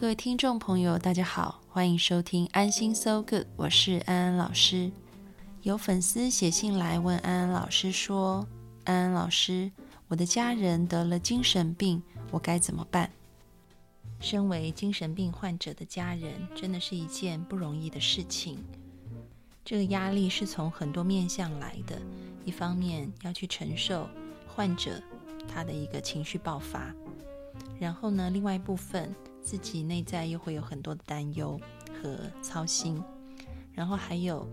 各位听众朋友，大家好，欢迎收听安心 So Good，我是安安老师。有粉丝写信来问安安老师说：“安安老师，我的家人得了精神病，我该怎么办？”身为精神病患者的家人，真的是一件不容易的事情。这个压力是从很多面向来的，一方面要去承受患者他的一个情绪爆发，然后呢，另外一部分。自己内在又会有很多的担忧和操心，然后还有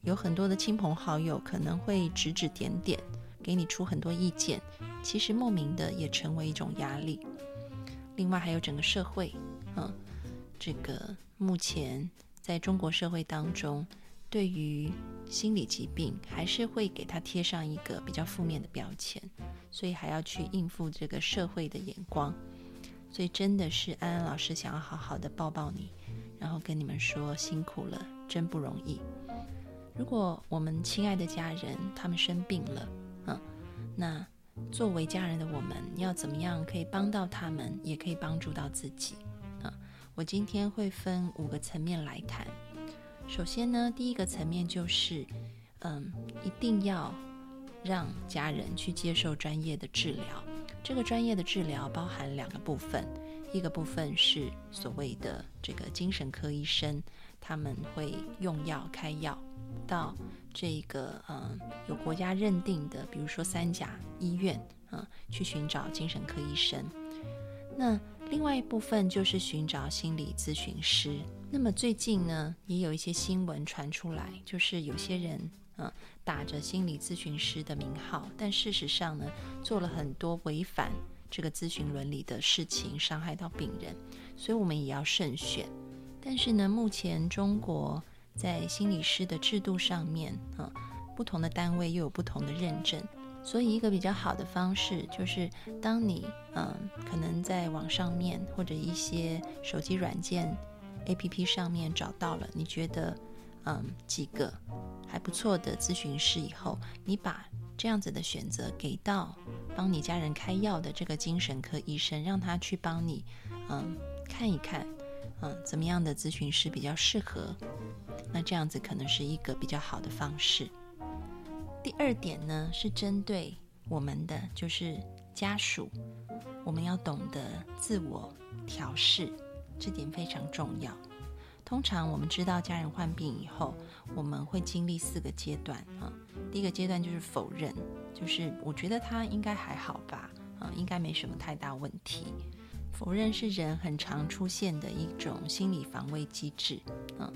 有很多的亲朋好友可能会指指点点，给你出很多意见，其实莫名的也成为一种压力。另外还有整个社会，嗯，这个目前在中国社会当中，对于心理疾病还是会给他贴上一个比较负面的标签，所以还要去应付这个社会的眼光。所以真的是安安老师想要好好的抱抱你，然后跟你们说辛苦了，真不容易。如果我们亲爱的家人他们生病了，嗯，那作为家人的我们要怎么样可以帮到他们，也可以帮助到自己？啊，我今天会分五个层面来谈。首先呢，第一个层面就是，嗯，一定要让家人去接受专业的治疗。这个专业的治疗包含两个部分，一个部分是所谓的这个精神科医生，他们会用药开药到这个嗯有国家认定的，比如说三甲医院啊，去寻找精神科医生。那另外一部分就是寻找心理咨询师。那么最近呢，也有一些新闻传出来，就是有些人。打着心理咨询师的名号，但事实上呢，做了很多违反这个咨询伦理的事情，伤害到病人，所以我们也要慎选。但是呢，目前中国在心理师的制度上面，啊，不同的单位又有不同的认证，所以一个比较好的方式就是，当你嗯，可能在网上面或者一些手机软件 APP 上面找到了，你觉得嗯几个。还不错的咨询师，以后你把这样子的选择给到帮你家人开药的这个精神科医生，让他去帮你，嗯，看一看，嗯，怎么样的咨询师比较适合？那这样子可能是一个比较好的方式。第二点呢，是针对我们的就是家属，我们要懂得自我调试，这点非常重要。通常我们知道家人患病以后，我们会经历四个阶段啊。第一个阶段就是否认，就是我觉得他应该还好吧，啊，应该没什么太大问题。否认是人很常出现的一种心理防卫机制，嗯。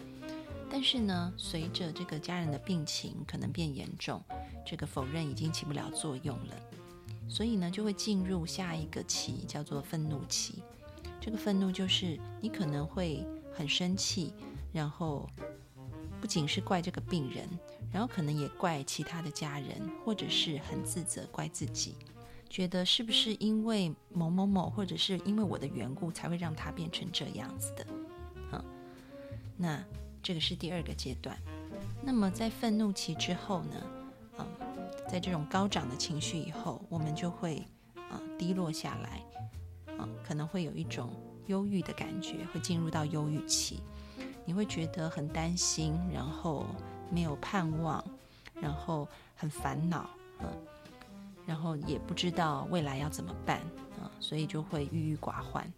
但是呢，随着这个家人的病情可能变严重，这个否认已经起不了作用了，所以呢，就会进入下一个期，叫做愤怒期。这个愤怒就是你可能会。很生气，然后不仅是怪这个病人，然后可能也怪其他的家人，或者是很自责，怪自己，觉得是不是因为某某某，或者是因为我的缘故，才会让他变成这样子的？嗯，那这个是第二个阶段。那么在愤怒期之后呢？嗯，在这种高涨的情绪以后，我们就会啊低落下来，啊可能会有一种。忧郁的感觉会进入到忧郁期，你会觉得很担心，然后没有盼望，然后很烦恼，嗯，然后也不知道未来要怎么办啊，所以就会郁郁寡欢。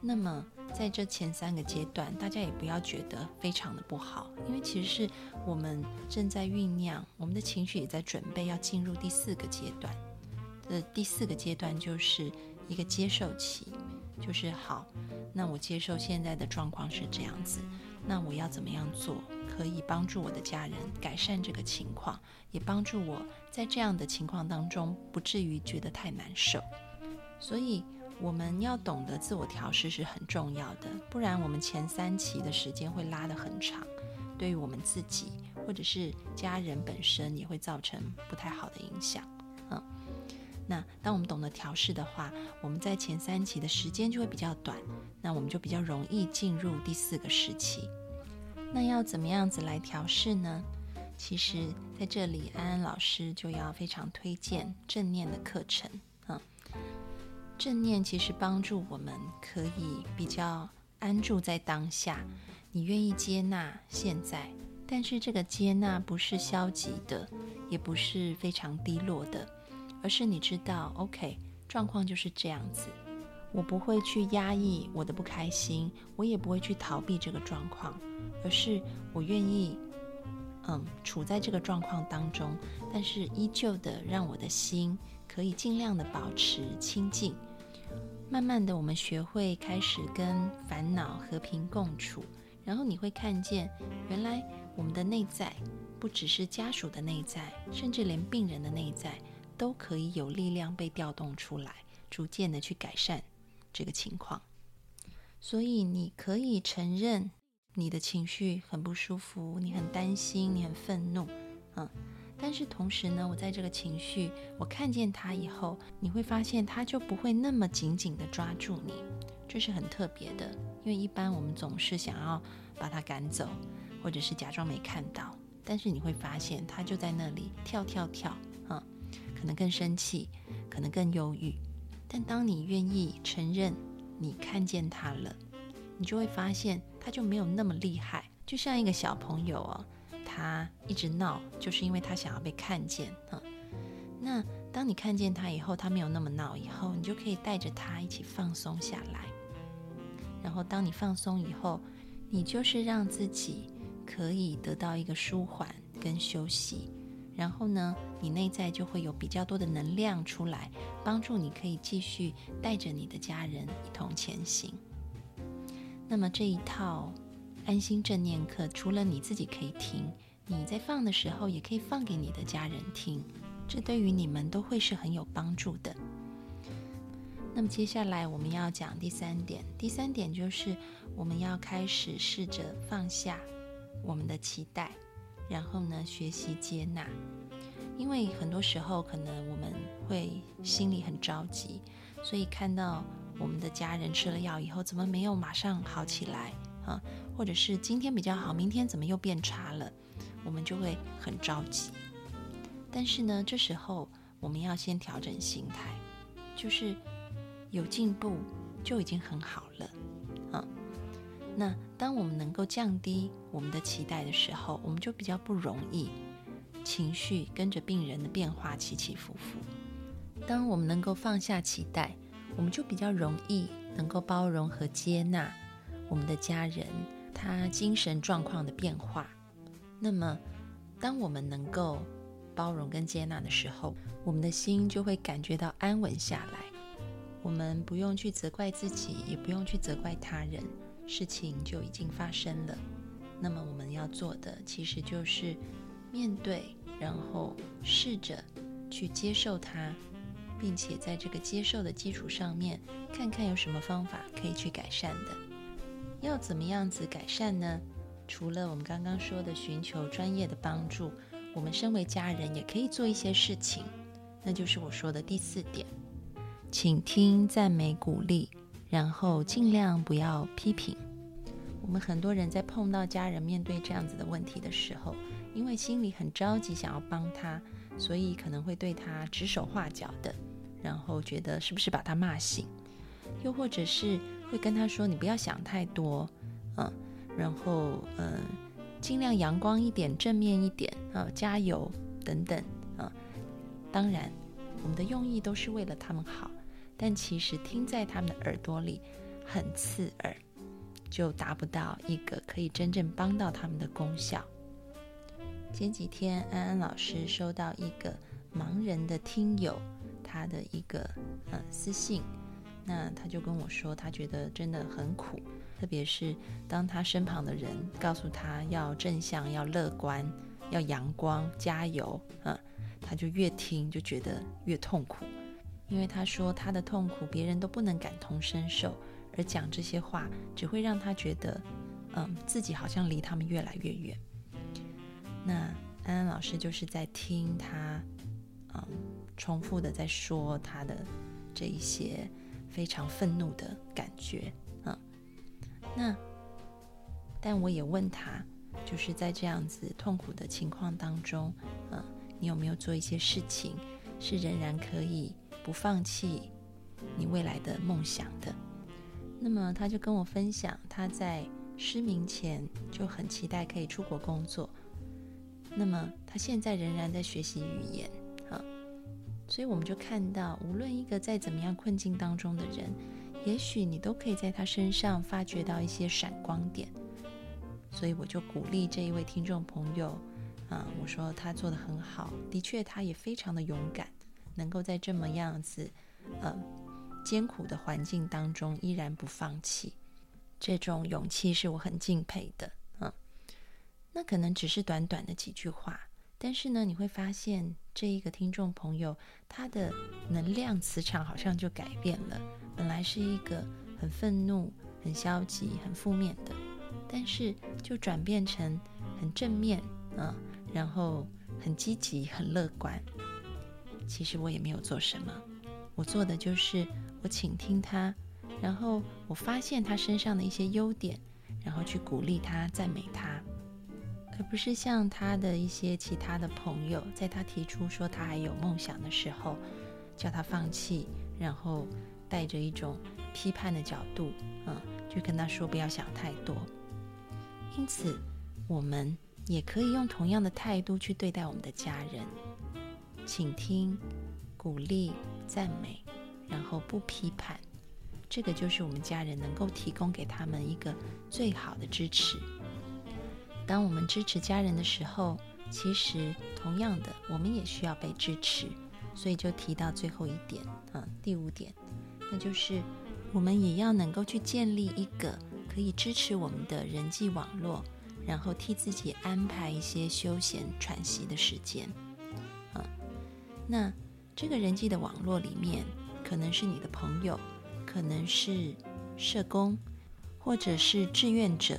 那么在这前三个阶段，大家也不要觉得非常的不好，因为其实是我们正在酝酿，我们的情绪也在准备要进入第四个阶段。这第四个阶段就是一个接受期。就是好，那我接受现在的状况是这样子，那我要怎么样做可以帮助我的家人改善这个情况，也帮助我在这样的情况当中不至于觉得太难受。所以我们要懂得自我调试是很重要的，不然我们前三期的时间会拉得很长，对于我们自己或者是家人本身也会造成不太好的影响。那当我们懂得调试的话，我们在前三期的时间就会比较短，那我们就比较容易进入第四个时期。那要怎么样子来调试呢？其实在这里，安安老师就要非常推荐正念的课程。嗯，正念其实帮助我们可以比较安住在当下，你愿意接纳现在，但是这个接纳不是消极的，也不是非常低落的，而是你知道，OK，状况就是这样子。我不会去压抑我的不开心，我也不会去逃避这个状况，而是我愿意，嗯，处在这个状况当中，但是依旧的让我的心可以尽量的保持清净。慢慢的，我们学会开始跟烦恼和平共处，然后你会看见，原来我们的内在不只是家属的内在，甚至连病人的内在都可以有力量被调动出来，逐渐的去改善。这个情况，所以你可以承认你的情绪很不舒服，你很担心，你很愤怒，嗯，但是同时呢，我在这个情绪，我看见它以后，你会发现它就不会那么紧紧的抓住你，这是很特别的，因为一般我们总是想要把它赶走，或者是假装没看到，但是你会发现它就在那里跳跳跳，可能更生气，可能更忧郁。但当你愿意承认你看见他了，你就会发现他就没有那么厉害。就像一个小朋友哦，他一直闹，就是因为他想要被看见啊。那当你看见他以后，他没有那么闹以后，你就可以带着他一起放松下来。然后当你放松以后，你就是让自己可以得到一个舒缓跟休息。然后呢，你内在就会有比较多的能量出来，帮助你可以继续带着你的家人一同前行。那么这一套安心正念课，除了你自己可以听，你在放的时候也可以放给你的家人听，这对于你们都会是很有帮助的。那么接下来我们要讲第三点，第三点就是我们要开始试着放下我们的期待。然后呢，学习接纳，因为很多时候可能我们会心里很着急，所以看到我们的家人吃了药以后怎么没有马上好起来啊，或者是今天比较好，明天怎么又变差了，我们就会很着急。但是呢，这时候我们要先调整心态，就是有进步就已经很好了。那当我们能够降低我们的期待的时候，我们就比较不容易情绪跟着病人的变化起起伏伏。当我们能够放下期待，我们就比较容易能够包容和接纳我们的家人他精神状况的变化。那么，当我们能够包容跟接纳的时候，我们的心就会感觉到安稳下来。我们不用去责怪自己，也不用去责怪他人。事情就已经发生了，那么我们要做的其实就是面对，然后试着去接受它，并且在这个接受的基础上面，看看有什么方法可以去改善的。要怎么样子改善呢？除了我们刚刚说的寻求专业的帮助，我们身为家人也可以做一些事情，那就是我说的第四点：请听、赞美、鼓励。然后尽量不要批评。我们很多人在碰到家人面对这样子的问题的时候，因为心里很着急，想要帮他，所以可能会对他指手画脚的，然后觉得是不是把他骂醒，又或者是会跟他说：“你不要想太多，嗯，然后嗯，尽量阳光一点，正面一点啊，加油等等啊。”当然，我们的用意都是为了他们好。但其实听在他们的耳朵里很刺耳，就达不到一个可以真正帮到他们的功效。前几天安安老师收到一个盲人的听友他的一个呃私信，那他就跟我说，他觉得真的很苦，特别是当他身旁的人告诉他要正向、要乐观、要阳光、加油，嗯，他就越听就觉得越痛苦。因为他说他的痛苦别人都不能感同身受，而讲这些话只会让他觉得，嗯，自己好像离他们越来越远。那安安老师就是在听他，嗯，重复的在说他的这一些非常愤怒的感觉，嗯，那但我也问他，就是在这样子痛苦的情况当中，嗯，你有没有做一些事情是仍然可以？不放弃你未来的梦想的，那么他就跟我分享，他在失明前就很期待可以出国工作。那么他现在仍然在学习语言，啊，所以我们就看到，无论一个在怎么样困境当中的人，也许你都可以在他身上发掘到一些闪光点。所以我就鼓励这一位听众朋友，啊，我说他做的很好，的确他也非常的勇敢。能够在这么样子，嗯，艰苦的环境当中依然不放弃，这种勇气是我很敬佩的。那可能只是短短的几句话，但是呢，你会发现这一个听众朋友他的能量磁场好像就改变了。本来是一个很愤怒、很消极、很负面的，但是就转变成很正面，嗯，然后很积极、很乐观。其实我也没有做什么，我做的就是我倾听他，然后我发现他身上的一些优点，然后去鼓励他、赞美他，而不是像他的一些其他的朋友，在他提出说他还有梦想的时候，叫他放弃，然后带着一种批判的角度，嗯，就跟他说不要想太多。因此，我们也可以用同样的态度去对待我们的家人。倾听、鼓励、赞美，然后不批判，这个就是我们家人能够提供给他们一个最好的支持。当我们支持家人的时候，其实同样的，我们也需要被支持。所以就提到最后一点啊，第五点，那就是我们也要能够去建立一个可以支持我们的人际网络，然后替自己安排一些休闲喘息的时间。啊那这个人际的网络里面，可能是你的朋友，可能是社工，或者是志愿者，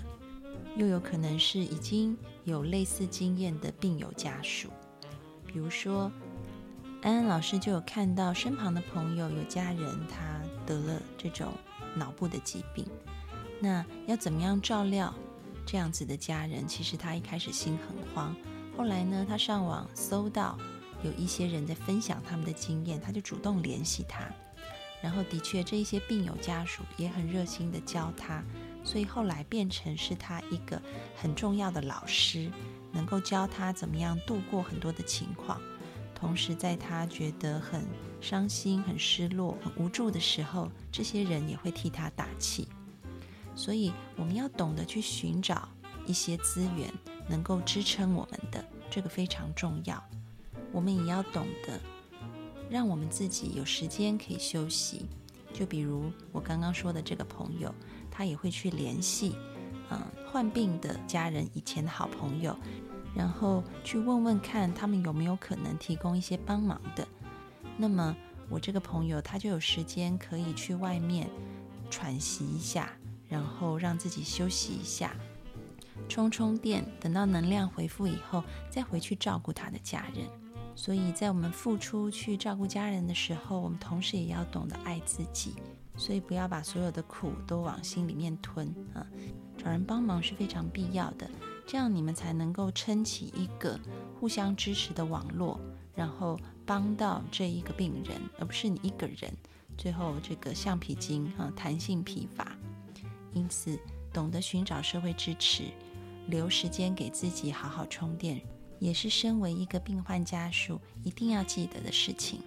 又有可能是已经有类似经验的病友家属。比如说，安安老师就有看到身旁的朋友有家人他得了这种脑部的疾病，那要怎么样照料这样子的家人？其实他一开始心很慌，后来呢，他上网搜到。有一些人在分享他们的经验，他就主动联系他，然后的确这一些病友家属也很热心的教他，所以后来变成是他一个很重要的老师，能够教他怎么样度过很多的情况，同时在他觉得很伤心、很失落、很无助的时候，这些人也会替他打气。所以我们要懂得去寻找一些资源，能够支撑我们的，这个非常重要。我们也要懂得，让我们自己有时间可以休息。就比如我刚刚说的这个朋友，他也会去联系，嗯，患病的家人以前的好朋友，然后去问问看他们有没有可能提供一些帮忙的。那么我这个朋友他就有时间可以去外面喘息一下，然后让自己休息一下，充充电，等到能量恢复以后，再回去照顾他的家人。所以在我们付出去照顾家人的时候，我们同时也要懂得爱自己。所以不要把所有的苦都往心里面吞啊！找人帮忙是非常必要的，这样你们才能够撑起一个互相支持的网络，然后帮到这一个病人，而不是你一个人。最后这个橡皮筋啊，弹性疲乏。因此，懂得寻找社会支持，留时间给自己好好充电。也是身为一个病患家属一定要记得的事情。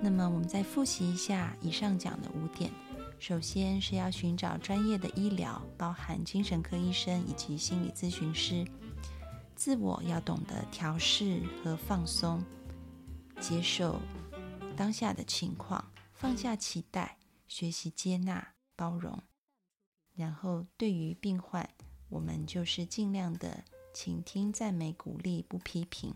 那么，我们再复习一下以上讲的五点。首先是要寻找专业的医疗，包含精神科医生以及心理咨询师。自我要懂得调试和放松，接受当下的情况，放下期待，学习接纳、包容。然后，对于病患，我们就是尽量的。倾听赞美、鼓励，不批评。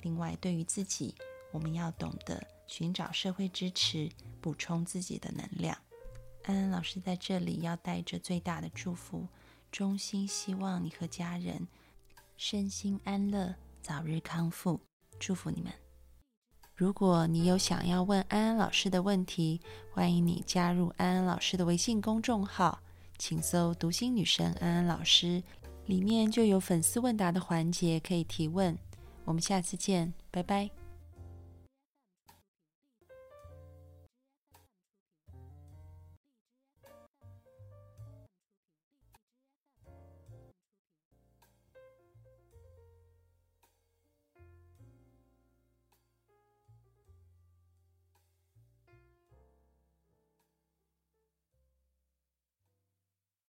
另外，对于自己，我们要懂得寻找社会支持，补充自己的能量。安安老师在这里要带着最大的祝福，衷心希望你和家人身心安乐，早日康复。祝福你们！如果你有想要问安安老师的问题，欢迎你加入安安老师的微信公众号，请搜“读心女神安安老师”，里面就有粉丝问答的环节可以提问。我们下次见，拜拜。